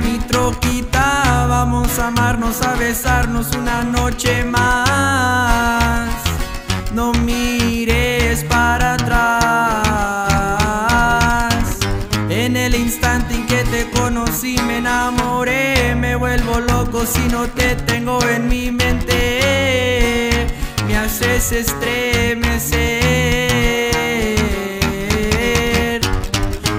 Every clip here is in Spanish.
mi troquita. Vamos a amarnos, a besarnos una noche más. No mires para atrás. En el instante en que te conocí me enamoré. Me vuelvo loco si no te tengo en mi mente. Me haces estremecer.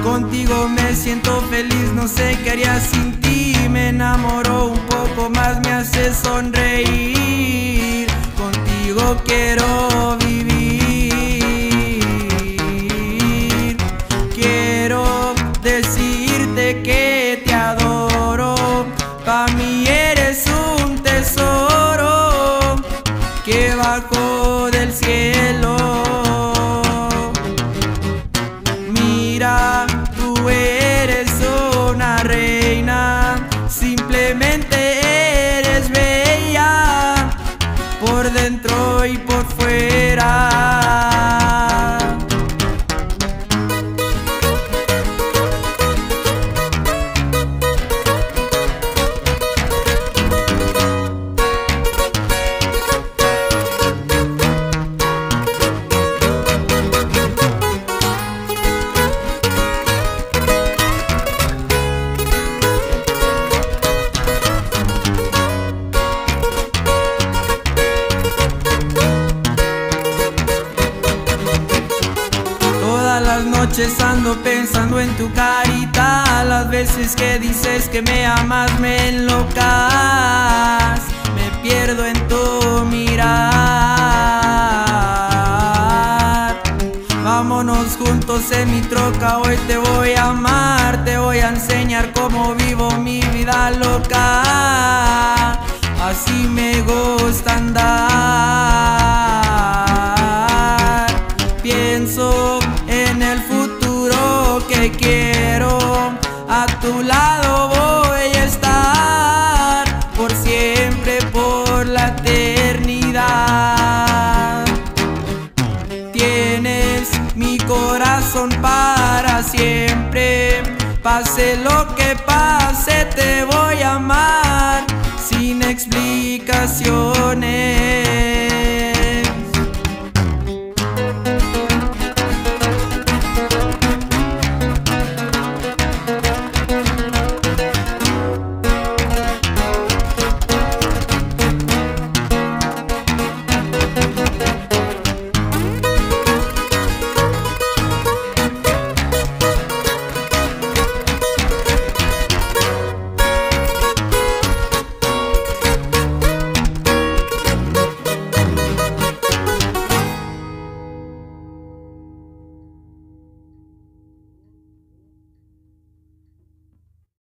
Contigo me siento feliz, sé qué haría sin ti. Me enamoro un poco más, me hace sonreír. Contigo quiero vivir. Quiero decirte que te adoro. Pa' mí eres un tesoro que bajó del cielo. Y por fuera. Noches ando pensando en tu carita. Las veces que dices que me amas me enlocas. Me pierdo en tu mirar. Vámonos juntos en mi troca, hoy te voy a amar Te voy a enseñar cómo vivo mi vida loca. Así me gusta andar corazón para siempre. Pase lo que pase, te voy a amar sin explicaciones.